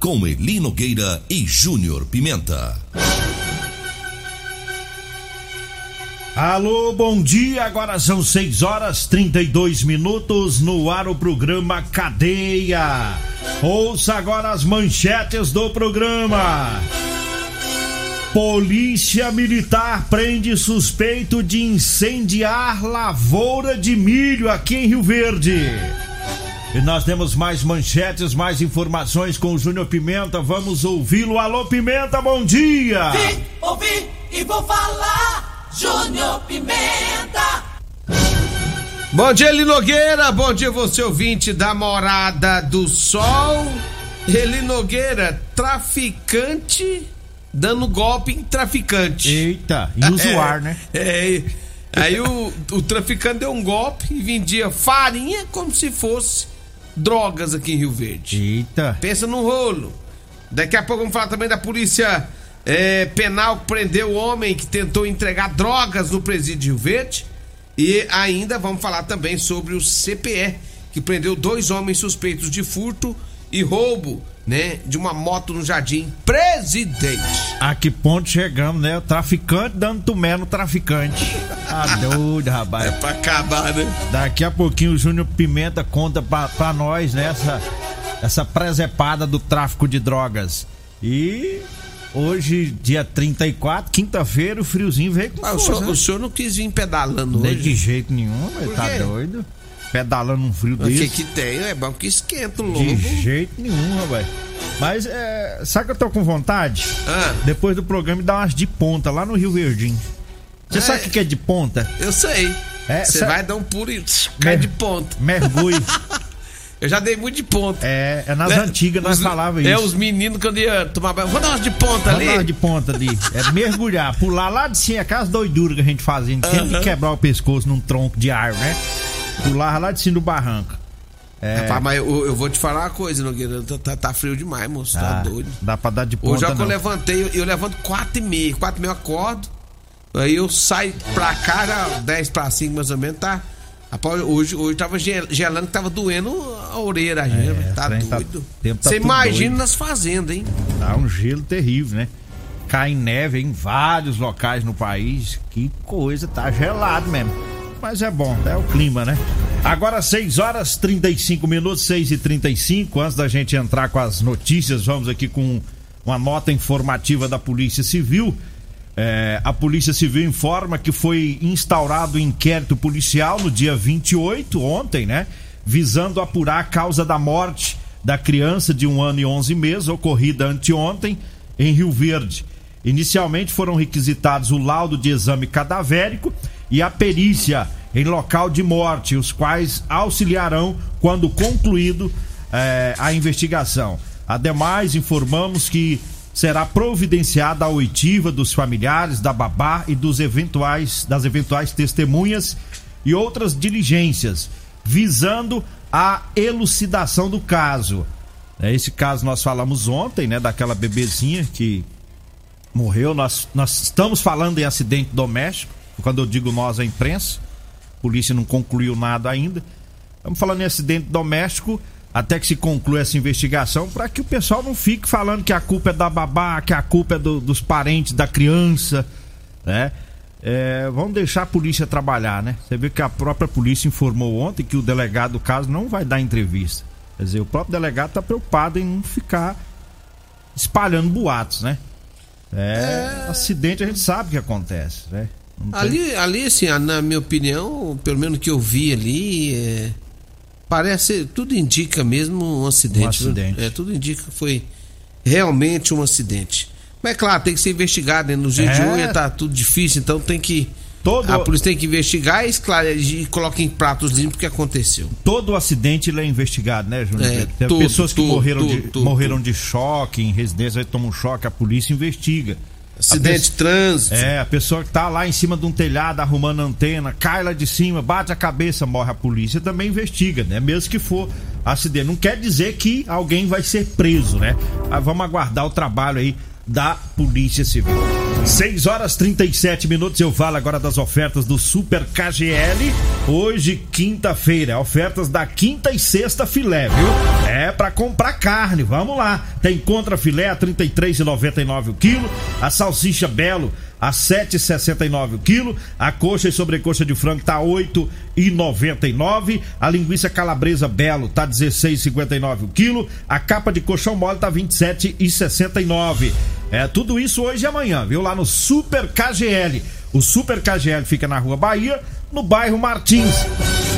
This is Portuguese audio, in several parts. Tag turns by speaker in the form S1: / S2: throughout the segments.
S1: com Eli Nogueira e Júnior Pimenta.
S2: Alô, bom dia. Agora são 6 horas 32 minutos no ar o programa Cadeia. Ouça agora as manchetes do programa. Polícia Militar prende suspeito de incendiar lavoura de milho aqui em Rio Verde. E nós temos mais manchetes, mais informações com o Júnior Pimenta. Vamos ouvi-lo. Alô, Pimenta, bom dia!
S3: Vim, ouvi e vou falar. Júnior Pimenta.
S4: Bom dia, Eli Nogueira. Bom dia, você ouvinte da Morada do Sol. Eli Nogueira, traficante dando golpe em traficante.
S2: Eita, e usuar,
S4: É,
S2: né?
S4: É. Aí o, o traficante deu um golpe e vendia farinha como se fosse drogas aqui em Rio Verde.
S2: Eita.
S4: Pensa no rolo. Daqui a pouco vamos falar também da polícia é, penal que prendeu o homem que tentou entregar drogas no presídio de Rio Verde. E ainda vamos falar também sobre o CPE, que prendeu dois homens suspeitos de furto e roubo, né, de uma moto no Jardim Presidente.
S2: A que ponto chegamos, né? O traficante dando tumé no traficante. Tá doido, rapaz.
S4: É pra acabar, né?
S2: Daqui a pouquinho o Júnior Pimenta conta pra, pra nós, né? Essa, essa presepada do tráfico de drogas. E hoje, dia 34, quinta-feira, o friozinho veio com
S4: Ah, o,
S2: força,
S4: senhor,
S2: né?
S4: o senhor não quis vir pedalando
S2: Nem
S4: hoje?
S2: de jeito nenhum, mas
S4: Por
S2: tá
S4: quê?
S2: doido. Pedalando um frio
S4: O que
S2: desse.
S4: que tem? É bom que esquenta o
S2: De
S4: lobo.
S2: jeito nenhum, rapaz. Mas, é, sabe que eu tô com vontade?
S4: Ah.
S2: Depois do programa, dar umas de ponta lá no Rio Verdinho. Você
S4: É.
S2: sabe o que que é de ponta?
S4: Eu sei.
S2: É,
S4: Você
S2: sa-
S4: vai dar um pulo e cai de ponta.
S2: Mergulho.
S4: Eu já dei muito de ponta.
S2: é, é nas
S4: Né?
S2: antigas nós
S4: Os-
S2: falava
S4: É,
S2: isso.
S4: os meninos quando ia tomar banho. Vou dar umas de ponta ali.
S2: lá de ponta ali. É mergulhar, pular lá de cima, aquelas doiduras que a gente fazia. Tem que
S4: Aham.
S2: quebrar o pescoço num tronco de árvore, né? Pular lá de cima do barranco. É,
S4: Rapaz, mas eu, eu vou te falar uma coisa, Nogueira. Tá, tá- tá frio demais, moço. Tá
S2: ah,
S4: doido.
S2: Dá pra dar de ponta,
S4: Hoje é que eu levantei, eu, eu levanto 4 e meia. 4 e meia eu acordo. Aí eu saio pra cá, já 10 pra 5 mais ou menos, tá? Rapaz, hoje, hoje tava gel- gelando que tava doendo a orelha, a gente. tá
S2: tá-
S4: doido.
S2: tá
S4: Você
S2: tudo
S4: imagina
S2: doido.
S4: nas fazendas, hein?
S2: Tá um gelo terrível, né? Cai neve em vários locais no país. Que coisa, tá gelado mesmo. Mas é bom, é o clima, né? Agora 6 horas 35 minutos, 6 e 35 Antes da gente entrar com as notícias, vamos aqui com uma nota informativa da Polícia Civil. É, a Polícia Civil informa que foi instaurado um inquérito policial no dia 28, ontem, né? Visando apurar a causa da morte da criança de um ano e 11 meses, ocorrida anteontem em Rio Verde. Inicialmente foram requisitados o laudo de exame cadavérico e a perícia em local de morte, os quais auxiliarão quando concluído eh, a investigação. Ademais, informamos que será providenciada a oitiva dos familiares da babá e dos eventuais das eventuais testemunhas e outras diligências visando a elucidação do caso. É, esse caso nós falamos ontem, né? Daquela bebezinha que morreu. Nós, nós estamos falando em acidente doméstico. Quando eu digo nós, a imprensa. A polícia não concluiu nada ainda. Estamos falando em acidente doméstico até que se conclua essa investigação, para que o pessoal não fique falando que a culpa é da babá, que a culpa é do, dos parentes da criança, né? É, vamos deixar a polícia trabalhar, né? Você vê que a própria polícia informou ontem que o delegado do caso não vai dar entrevista. Quer dizer, o próprio delegado está preocupado em não ficar espalhando boatos, né? É, é... acidente a gente sabe o que acontece, né?
S4: Ali, ali, assim, na minha opinião, pelo menos que eu vi ali, é Parece, tudo indica mesmo um acidente. Um acidente. É, tudo indica que foi realmente um acidente. Mas é claro, tem que ser investigado, né? No dia é. de hoje tá tudo difícil, então tem que. Todo... A polícia tem que investigar e, esclarecer, e coloca em pratos limpos o que aconteceu.
S2: Todo acidente é investigado, né, Júnior? É, tem tudo, pessoas que tudo, morreram, tudo, de, morreram de choque em residência, aí tomam um choque, a polícia investiga.
S4: Acidente de trânsito.
S2: É, a pessoa que tá lá em cima de um telhado arrumando antena, cai lá de cima, bate a cabeça, morre a polícia, também investiga, né? Mesmo que for acidente. Não quer dizer que alguém vai ser preso, né? Mas vamos aguardar o trabalho aí da Polícia Civil. 6 horas 37 minutos. Eu falo agora das ofertas do Super KGL. Hoje, quinta-feira, ofertas da quinta e sexta filé, viu? É para comprar carne. Vamos lá. Tem contra filé a 33,99 o quilo, a salsicha Belo a 7,69 o quilo, a coxa e sobrecoxa de frango tá 8,99, a linguiça calabresa Belo tá 16,59 o quilo, a capa de colchão mole tá 27,69. É tudo isso hoje e amanhã, viu? Lá no Super KGL. O Super KGL fica na Rua Bahia, no bairro Martins.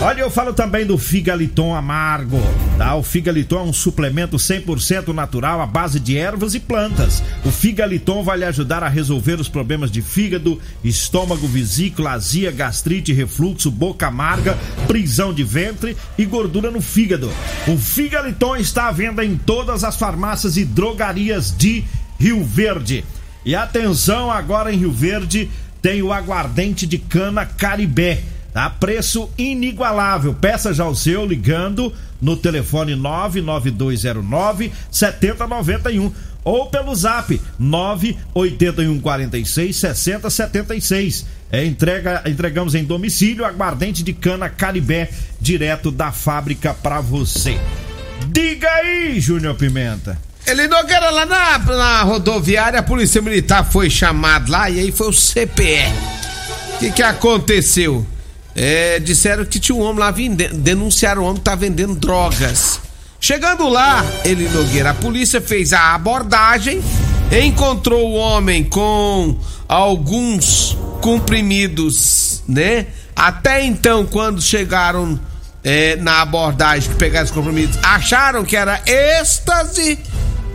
S2: Olha, eu falo também do Figaliton Amargo, tá? O Figaliton é um suplemento 100% natural à base de ervas e plantas. O Figaliton vai lhe ajudar a resolver os problemas de fígado, estômago, vesícula, azia, gastrite, refluxo, boca amarga, prisão de ventre e gordura no fígado. O Figaliton está à venda em todas as farmácias e drogarias de Rio Verde. E atenção, agora em Rio Verde tem o aguardente de cana Caribé. Tá? Preço inigualável. Peça já o seu ligando no telefone 99209 7091 ou pelo zap 98146 6076. É, entrega, entregamos em domicílio aguardente de cana Caribé direto da fábrica para você. Diga aí, Júnior Pimenta.
S4: Ele não era lá na, na rodoviária, a polícia militar foi chamado lá e aí foi o CPE. O que, que aconteceu? É, disseram que tinha um homem lá vendendo, denunciaram o homem que tá vendendo drogas. Chegando lá, ele Nogueira, a polícia fez a abordagem, encontrou o homem com alguns comprimidos, né? Até então, quando chegaram é, na abordagem pegaram os comprimidos, acharam que era êxtase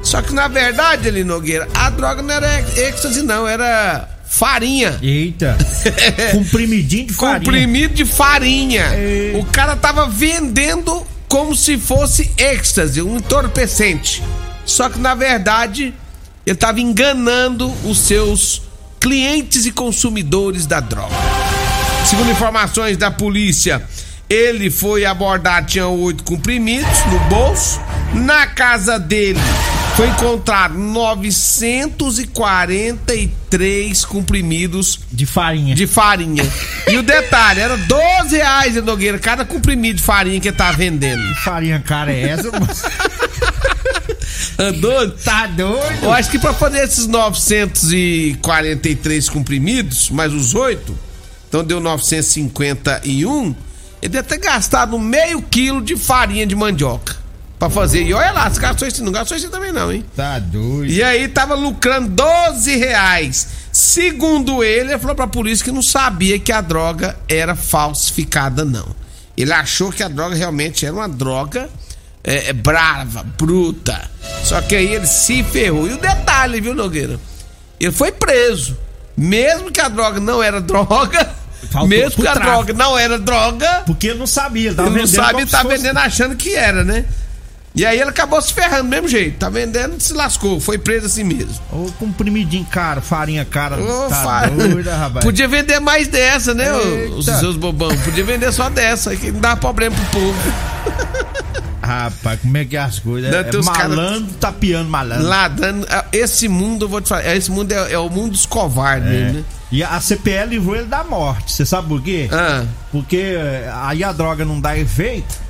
S4: só que na verdade, ele Nogueira, a droga não era êxtase, não, era farinha.
S2: Eita. Comprimidinho de farinha.
S4: Comprimido de farinha. Eita. O cara tava vendendo como se fosse êxtase, um entorpecente. Só que na verdade, ele tava enganando os seus clientes e consumidores da droga. Segundo informações da polícia, ele foi abordado, tinha oito comprimidos no bolso. Na casa dele foi encontrado 943 comprimidos
S2: de farinha.
S4: De farinha. e o detalhe, era 12 reais, Nogueira, cada comprimido de farinha que ele tá vendendo.
S2: Que farinha cara é essa,
S4: Andou? Tá doido? Eu acho que pra fazer esses 943 comprimidos, mais os 8, então deu 951, ele deve ter gastado meio quilo de farinha de mandioca pra fazer. E olha lá, se gastou isso, não gastou isso também não, hein?
S2: Tá doido.
S4: E aí tava lucrando 12 reais. Segundo ele, ele falou pra polícia que não sabia que a droga era falsificada, não. Ele achou que a droga realmente era uma droga é, é, brava, bruta. Só que aí ele se ferrou. E o detalhe, viu, Nogueira? Ele foi preso. Mesmo que a droga não era droga. Faltou mesmo que a tráfico. droga não era droga.
S2: Porque ele não sabia,
S4: ele, ele não sabia, tá fosse... vendendo achando que era, né? E aí ele acabou se ferrando do mesmo jeito. Tá vendendo, se lascou. Foi preso assim mesmo.
S2: Ô, comprimidinho caro, farinha cara. Ô, tá doida,
S4: rapaz. Podia vender mais dessa, né, os seus bobão? Podia vender só dessa, que não dá problema pro povo.
S2: Rapaz, como é que é as coisas?
S4: Não,
S2: É,
S4: tem os cara-
S2: malandro tapeando malandro.
S4: Lá dando. Esse mundo, eu vou te falar, esse mundo é, é o mundo dos covardes mesmo, né?
S2: E a CPL livrou ele da morte. Você sabe por quê?
S4: Ah,
S2: Porque eh, aí a droga não dá efeito.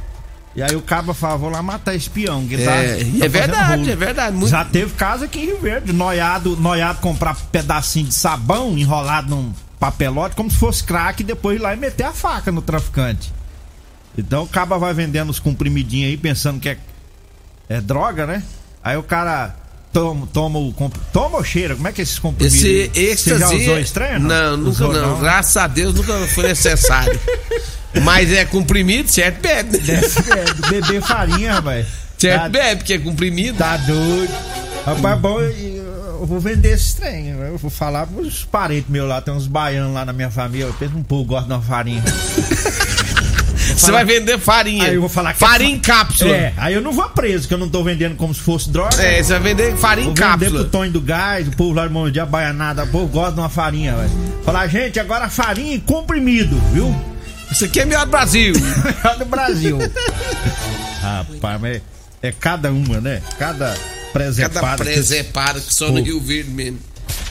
S2: E aí o cabo fala, vou lá matar espião. Que
S4: é,
S2: tá-
S4: é
S2: fazendo
S4: verdade,
S2: rolo.
S4: é verdade. Muito,
S2: Já teve casa aqui em Rio Verde, noiado, noiado comprar pedacinho de sabão enrolado num papelote, como se fosse crack, e depois ir lá e meter a faca no traficante. Então o caba vai vendendo os comprimidinhos aí, pensando que é, é droga, né? Aí o cara toma, toma o. Toma ou cheira? Como é que é esses comprimidos?
S4: esse
S2: Você já usou estranho?
S4: Não, nunca
S2: Usou,
S4: não. Graças a Deus nunca foi necessário. Mas é comprimido, certo? Bebe.
S2: Desce, beber farinha, rapaz.
S4: Certo?
S2: Tá-
S4: Bebe, porque é comprimido.
S2: Tá doido. Rapaz, bom, eu vou vender esse trem. Eu vou falar pros parentes meus lá, tem uns baianos lá na minha família. Eu penso um pouco, gosto de uma farinha.
S4: Você vai vender farinha.
S2: Aí eu vou falar que
S4: Farinha
S2: é
S4: em cápsula.
S2: É, aí eu não vou preso, que eu não tô vendendo como se fosse droga.
S4: É, você vai vender farinha
S2: Vou
S4: em
S2: vender pro
S4: cápsula.
S2: Tonho do Gás, o povo lá de Mão de Baianada, o povo gosta de uma farinha, velho. Falar, gente, agora farinha em comprimido, viu?
S4: Isso aqui é melhor do Brasil.
S2: Melhor do Brasil. Rapaz, mas é cada uma, né? Cada presepada.
S4: Cada
S2: que-
S4: presepada que só no. Rio Verde mesmo.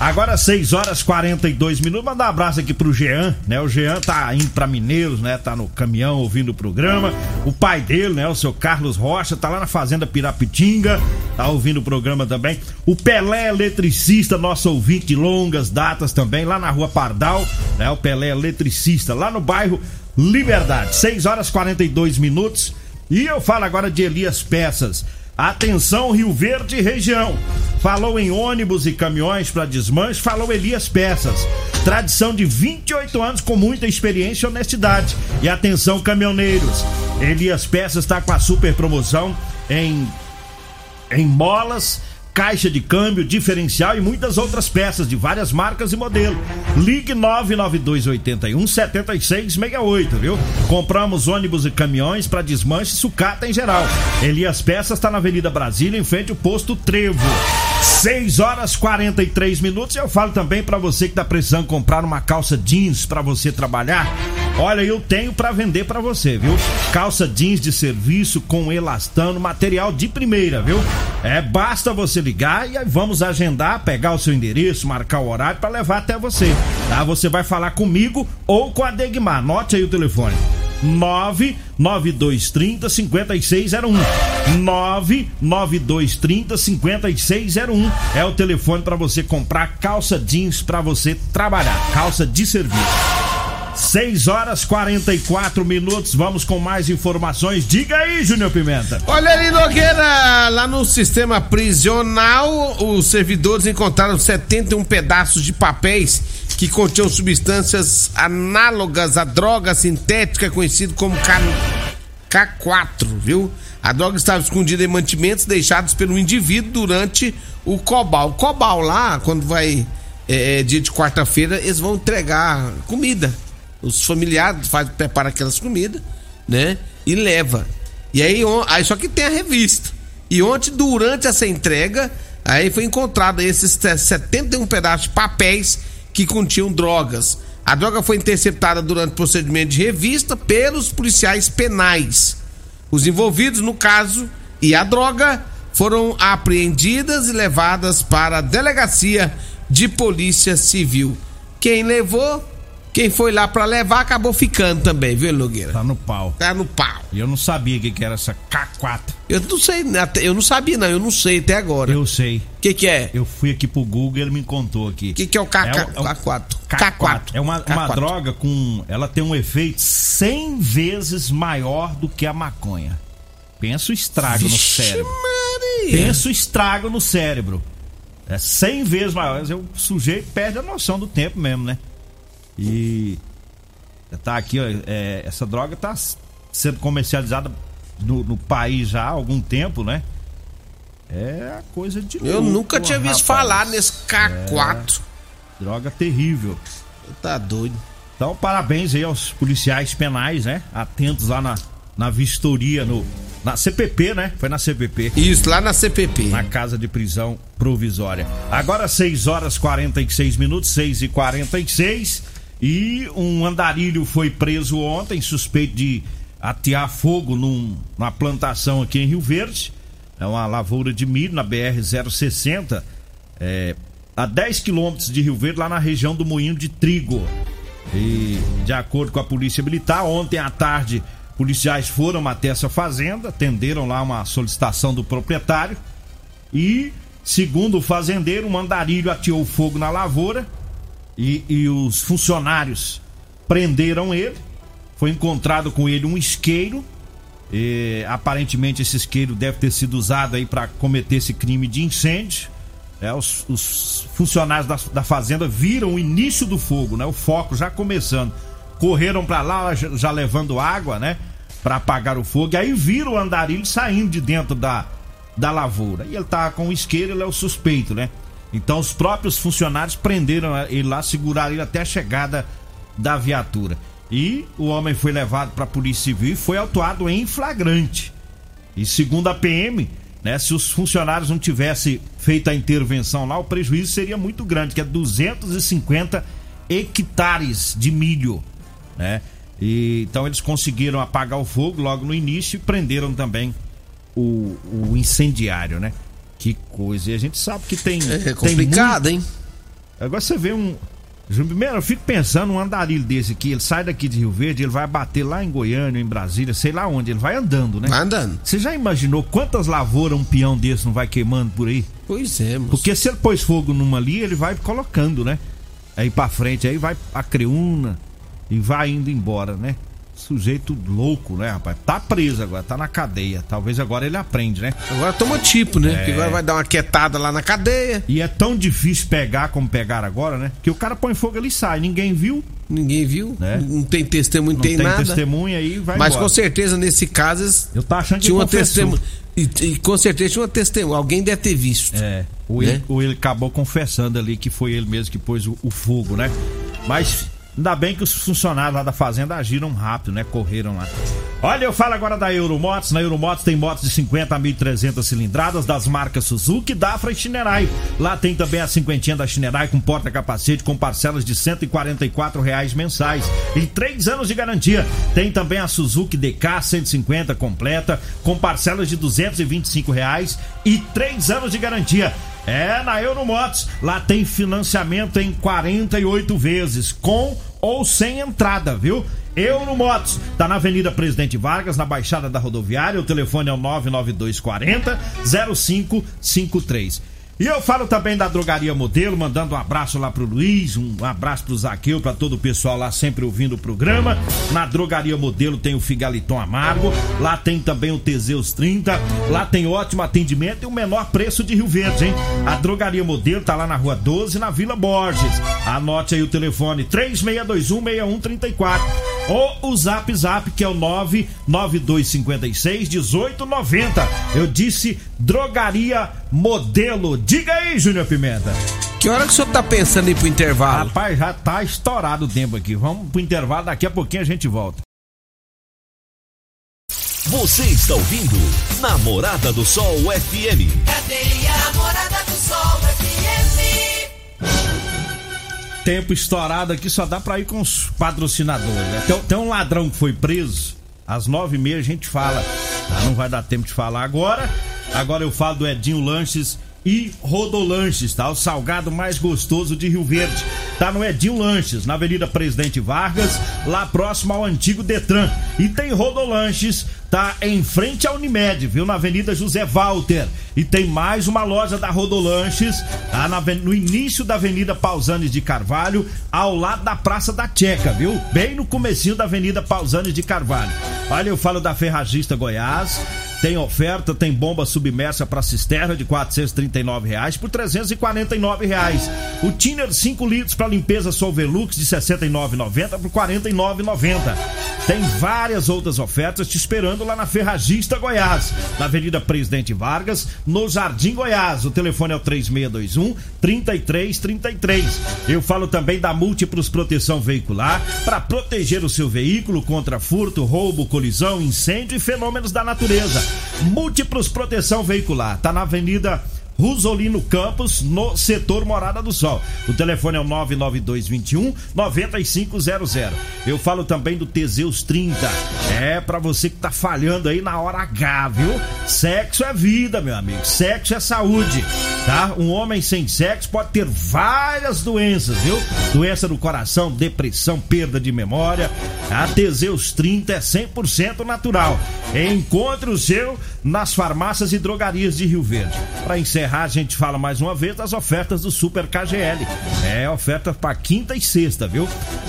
S2: Agora 6 horas 42 minutos. Mandar um abraço aqui pro Jean, né? O Jean tá indo pra Mineiros, né? Tá no caminhão ouvindo o programa. O pai dele, né? O seu Carlos Rocha, tá lá na Fazenda Pirapitinga, tá ouvindo o programa também. O Pelé Eletricista, nosso ouvinte de longas datas também, lá na rua Pardal, né? O Pelé Eletricista, lá no bairro Liberdade. 6 horas 42 minutos. E eu falo agora de Elias Peças. Atenção, Rio Verde região. Falou em ônibus e caminhões para desmanche, falou Elias Peças. Tradição de 28 anos com muita experiência e honestidade. E atenção, caminhoneiros. Elias Peças está com a super promoção em em molas, caixa de câmbio, diferencial e muitas outras peças de várias marcas e modelos. Ligue 99281 7668, viu? Compramos ônibus e caminhões para desmanche e sucata em geral. Elias Peças está na Avenida Brasília, em frente ao posto Trevo. 6 horas 43 minutos. Eu falo também para você que tá precisando comprar uma calça jeans para você trabalhar. Olha, eu tenho para vender para você, viu? Calça jeans de serviço com elastano, material de primeira, viu? É, basta você ligar e aí vamos agendar, pegar o seu endereço, marcar o horário para levar até você. Tá? Você vai falar comigo ou com a Degmar. Anote aí o telefone. 99230 5601. 99230 5601 é o telefone para você comprar calça jeans para você trabalhar, calça de serviço. 6 horas 44 minutos, vamos com mais informações. Diga aí, Júnior Pimenta.
S4: Olha ali, Nogueira, lá no sistema prisional, os servidores encontraram 71 pedaços de papéis que continham substâncias análogas à droga sintética conhecida como K... K4, viu? A droga estava escondida em mantimentos deixados pelo indivíduo durante o cobal. O cobal lá, quando vai é, é, dia de quarta-feira, eles vão entregar comida. Os familiares faz, preparam aquelas comidas, né? E leva. E aí, aí só que tem a revista. E ontem, durante essa entrega, aí foi encontrado esses te- 71 pedaços de papéis que continham drogas. A droga foi interceptada durante o procedimento de revista pelos policiais penais. Os envolvidos no caso e a droga foram apreendidas e levadas para a delegacia de polícia civil. Quem levou, quem foi lá para levar, acabou ficando também, viu, Nogueira?
S2: Tá no pau.
S4: Tá no pau.
S2: E eu não sabia o que, que era essa K4.
S4: Eu não sei, até- eu não sabia, não, eu não sei até agora. O
S2: Eu sei.
S4: que, que é?
S2: Eu fui aqui pro Google e ele me contou aqui.
S4: O que, que é o KK,
S2: É o- é o-
S4: K4?
S2: K4. É uma, uma
S4: K4.
S2: droga com. Ela tem um efeito 100 vezes maior do que a maconha. Pensa o estrago no
S4: Vixe
S2: cérebro.
S4: Maria.
S2: Pensa o estrago no cérebro. É 100 vezes maior. O sujeito perde a noção do tempo mesmo, né? E. Tá aqui, ó. é, essa droga tá sendo comercializada no, no país já há algum tempo, né? É coisa de
S4: Eu
S2: louco,
S4: nunca tinha visto
S2: rapaz.
S4: falar nesse K4.
S2: Droga terrível.
S4: Tá doido.
S2: Então, parabéns aí aos policiais penais, né? Atentos lá na, na vistoria, no, na CPP, né? Foi na CPP.
S4: Isso, lá na CPP.
S2: Na casa de prisão provisória. Agora 6 horas 46 minutos, 6 e 46 E um andarilho foi preso ontem, suspeito de atear fogo num, numa plantação aqui em Rio Verde. É uma lavoura de milho na BR-060, é, a 10 quilômetros de Rio Verde, lá na região do Moinho de Trigo. E, de acordo com a Polícia Militar, ontem à tarde, policiais foram até essa fazenda, atenderam lá uma solicitação do proprietário e, segundo o fazendeiro, um andarilho ateou fogo na lavoura e, e os funcionários prenderam ele. Foi encontrado com ele um isqueiro. E, aparentemente esse isqueiro deve ter sido usado aí para cometer esse crime de incêndio. É, os, os, funcionários da, da, fazenda viram o início do fogo, né? O foco já começando. Correram para lá já, já, levando água, né? Para apagar o fogo. E aí viram o andarilho saindo de dentro da, da lavoura. E ele tá com o isqueiro, ele é o suspeito, né? Então os próprios funcionários prenderam ele lá, seguraram ele até a chegada da viatura. E o homem foi levado para a Polícia Civil e foi autuado em flagrante. E segundo a PM, né, se os funcionários não tivessem feito a intervenção lá, o prejuízo seria muito grande, que é 250 hectares de milho, né? E, então eles conseguiram apagar o fogo logo no início e prenderam também o, o incendiário, né? Que coisa. E a gente sabe que tem.
S4: É complicado,
S2: tem
S4: muito... hein?
S2: Agora você vê um. Primeiro, eu fico pensando um andarilho desse aqui, ele sai daqui de Rio Verde, ele vai bater lá em Goiânia, em Brasília, sei lá onde, ele vai andando, né?
S4: Vai andando.
S2: Você já imaginou quantas lavouras um peão desse não vai queimando por aí?
S4: Pois é, moço.
S2: Porque se ele pôs fogo numa ali, ele vai colocando, né? Aí pra frente, aí vai a creúna e vai indo embora, né? Sujeito louco, né, rapaz? Tá preso agora, tá na cadeia. Talvez agora ele aprende, né?
S4: Agora toma tipo, né? É... Porque agora vai dar uma quietada lá na cadeia.
S2: E é tão difícil pegar como pegar agora, né? Que o cara põe fogo ali e sai. Ninguém viu.
S4: Ninguém viu. Né? Não tem testemunho, não tem, tem nada.
S2: testemunha aí vai
S4: Mas
S2: embora.
S4: com certeza nesse caso.
S2: Eu tô achando que
S4: tinha uma testemunha. E, e, com certeza tinha uma testemunha. Alguém deve ter visto.
S2: É. Ou, né? ele, ou ele acabou confessando ali que foi ele mesmo que pôs o, o fogo, né? Mas Ainda bem que os funcionários lá da fazenda agiram rápido, né? Correram lá. Olha, eu falo agora da Euromotos. Na Euromotos tem motos de 50 a 1.300 cilindradas das marcas Suzuki, Dafra e Shinerai. Lá tem também a cinquentinha da Shinerai com porta-capacete com parcelas de 144 reais mensais e três anos de garantia. Tem também a Suzuki DK 150 completa com parcelas de 225 reais e três anos de garantia. É, na Euromotos. Lá tem financiamento em 48 vezes, com ou sem entrada, viu? Euromotos, tá na Avenida Presidente Vargas, na Baixada da Rodoviária. O telefone é o 99240 0553. E eu falo também da Drogaria Modelo, mandando um abraço lá pro Luiz, um abraço pro Zaqueu, pra todo o pessoal lá sempre ouvindo o programa. Na Drogaria Modelo tem o Figaliton Amargo, lá tem também o Teseus 30, lá tem ótimo atendimento e o menor preço de Rio Verde, hein? A Drogaria Modelo tá lá na Rua 12, na Vila Borges. Anote aí o telefone 36216134 ou o Zap Zap que é o 99256 1890. Eu disse Drogaria Modelo. Diga aí, Júnior Pimenta.
S4: Que hora que o senhor tá pensando em ir pro intervalo?
S2: Rapaz, já tá estourado o tempo aqui. Vamos pro intervalo, daqui a pouquinho a gente volta.
S1: Você está ouvindo Namorada do Sol FM.
S3: Cadê a Namorada do Sol
S2: Tempo estourado aqui só dá pra ir com os patrocinadores. Né? Tem, tem um ladrão que foi preso. Às nove e meia a gente fala. Não vai dar tempo de falar agora. Agora eu falo do Edinho Lanches e Rodolanches, tá? O salgado mais gostoso de Rio Verde. Tá no Edinho Lanches, na Avenida Presidente Vargas, lá próximo ao antigo Detran. E tem Rodolanches, tá em frente à Unimed, viu? Na Avenida José Walter. E tem mais uma loja da Rodolanches, tá? Na, no início da Avenida Pausanes de Carvalho, ao lado da Praça da Checa, viu? Bem no comecinho da Avenida Pausanes de Carvalho. Olha, eu falo da Ferragista Goiás. Tem oferta, tem bomba submersa para cisterna de 439 reais por 349 reais. O Tiner 5 litros para limpeza Solvelux de R$ 69,90 por R$ 49,90. Tem várias outras ofertas te esperando lá na Ferragista Goiás, na Avenida Presidente Vargas, no Jardim Goiás. O telefone é o 3621 3333. Eu falo também da Múltiplos Proteção Veicular para proteger o seu veículo contra furto, roubo, colisão, incêndio e fenômenos da natureza. Múltiplos Proteção Veicular. Tá na Avenida Rosolino Campos, no setor Morada do Sol. O telefone é o 99221 9500. Eu falo também do Teseus 30. É para você que tá falhando aí na hora H, viu? Sexo é vida, meu amigo. Sexo é saúde, tá? Um homem sem sexo pode ter várias doenças, viu? Doença do coração, depressão, perda de memória. A Teseus 30 é 100% natural. Encontre o seu nas farmácias e drogarias de Rio Verde. Para encerrar, a gente fala mais uma vez das ofertas do Super KGL. É oferta para quinta e sexta, viu?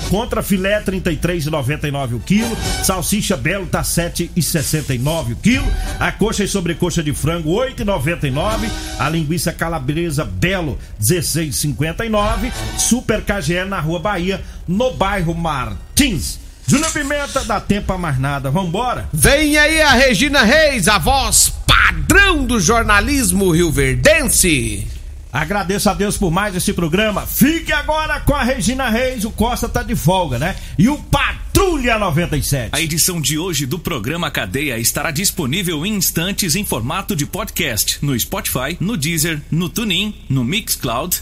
S2: Contra filé 33,99 o quilo, salsicha belo tá 7,69 o quilo, a coxa e sobrecoxa de frango 8,99, a linguiça calabresa belo 16,59, Super KGL na Rua Bahia, no bairro Martins. Júnior Pimenta, dá tempo a mais nada. Vambora?
S4: Vem aí a Regina Reis, a voz padrão do jornalismo rioverdense.
S2: Agradeço a Deus por mais esse programa. Fique agora com a Regina Reis. O Costa tá de folga, né? E o Patrulha 97.
S5: A edição de hoje do programa Cadeia estará disponível em instantes em formato de podcast no Spotify, no Deezer, no TuneIn, no Mixcloud